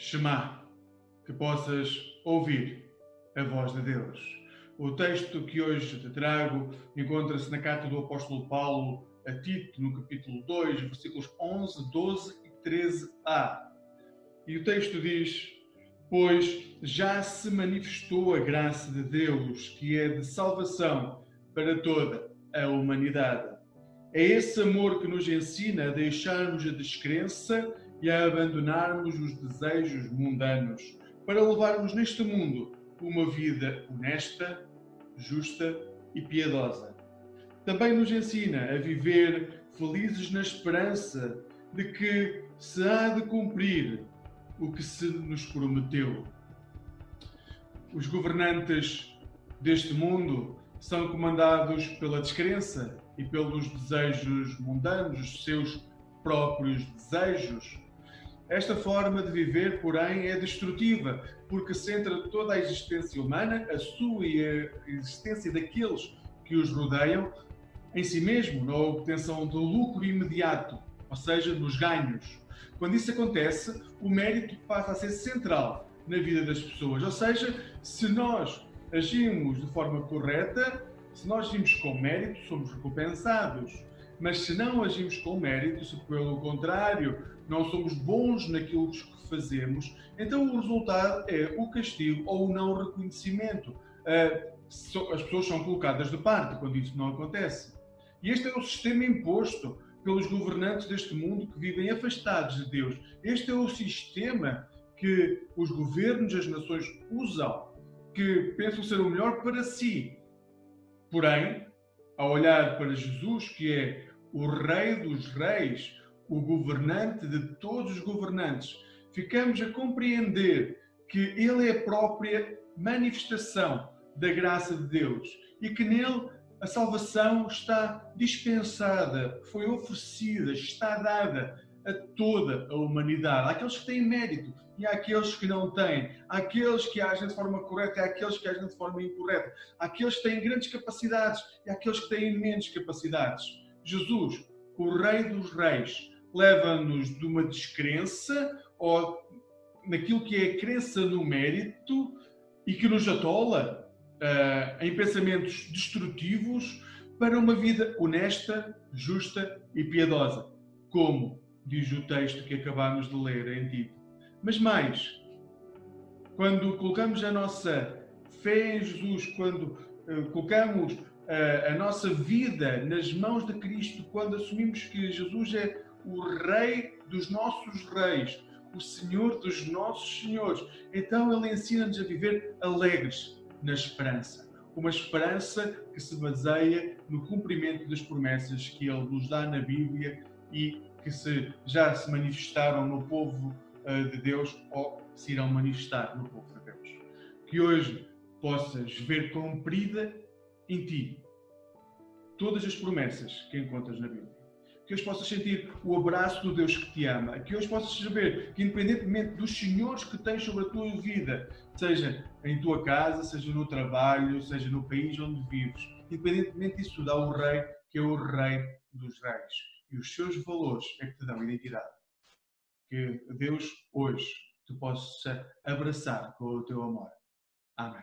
Shema, que possas ouvir a voz de Deus. O texto que hoje te trago encontra-se na carta do apóstolo Paulo a Tito, no capítulo 2, versículos 11, 12 e 13a. E o texto diz: Pois já se manifestou a graça de Deus, que é de salvação para toda a humanidade. É esse amor que nos ensina a deixarmos a descrença e a abandonarmos os desejos mundanos para levarmos neste mundo uma vida honesta, justa e piedosa. Também nos ensina a viver felizes na esperança de que se há de cumprir o que se nos prometeu. Os governantes deste mundo são comandados pela descrença e pelos desejos mundanos, os seus próprios desejos. Esta forma de viver, porém, é destrutiva, porque centra toda a existência humana, a sua e a existência daqueles que os rodeiam, em si mesmo, na obtenção do lucro imediato, ou seja, nos ganhos. Quando isso acontece, o mérito passa a ser central na vida das pessoas. Ou seja, se nós agimos de forma correta, se nós agimos com mérito, somos recompensados. Mas se não agimos com mérito, se pelo contrário não somos bons naquilo que fazemos, então o resultado é o castigo ou o não reconhecimento. Ah, as pessoas são colocadas de parte quando isso não acontece. E este é o sistema imposto pelos governantes deste mundo que vivem afastados de Deus. Este é o sistema que os governos das nações usam, que pensam ser o melhor para si. Porém, ao olhar para Jesus, que é o Rei dos Reis, o governante de todos os governantes, ficamos a compreender que Ele é a própria manifestação da graça de Deus e que nele a salvação está dispensada, foi oferecida, está dada a toda a humanidade, àqueles que têm mérito e àqueles que não têm, àqueles que agem de forma correta e àqueles que agem de forma incorreta, àqueles que têm grandes capacidades e àqueles que têm menos capacidades. Jesus, o Rei dos Reis, leva-nos de uma descrença ou naquilo que é a crença no mérito e que nos atola uh, em pensamentos destrutivos para uma vida honesta, justa e piedosa, como diz o texto que acabamos de ler em Tito. Mas mais, quando colocamos a nossa fé em Jesus, quando uh, colocamos a nossa vida nas mãos de Cristo, quando assumimos que Jesus é o Rei dos nossos reis, o Senhor dos nossos senhores, então Ele ensina-nos a viver alegres, na esperança. Uma esperança que se baseia no cumprimento das promessas que Ele nos dá na Bíblia e que se, já se manifestaram no povo uh, de Deus ou se irão manifestar no povo de Deus. Que hoje possas ver cumprida em ti todas as promessas que encontras na Bíblia que hoje possas sentir o abraço do Deus que te ama, que hoje possas saber que, independentemente dos senhores que tens sobre a tua vida, seja em tua casa, seja no trabalho, seja no país onde vives, independentemente disso, dá o Rei, que é o Rei dos Reis. E os seus valores é que te dão identidade. Que Deus hoje te possa abraçar com o teu amor. Amém.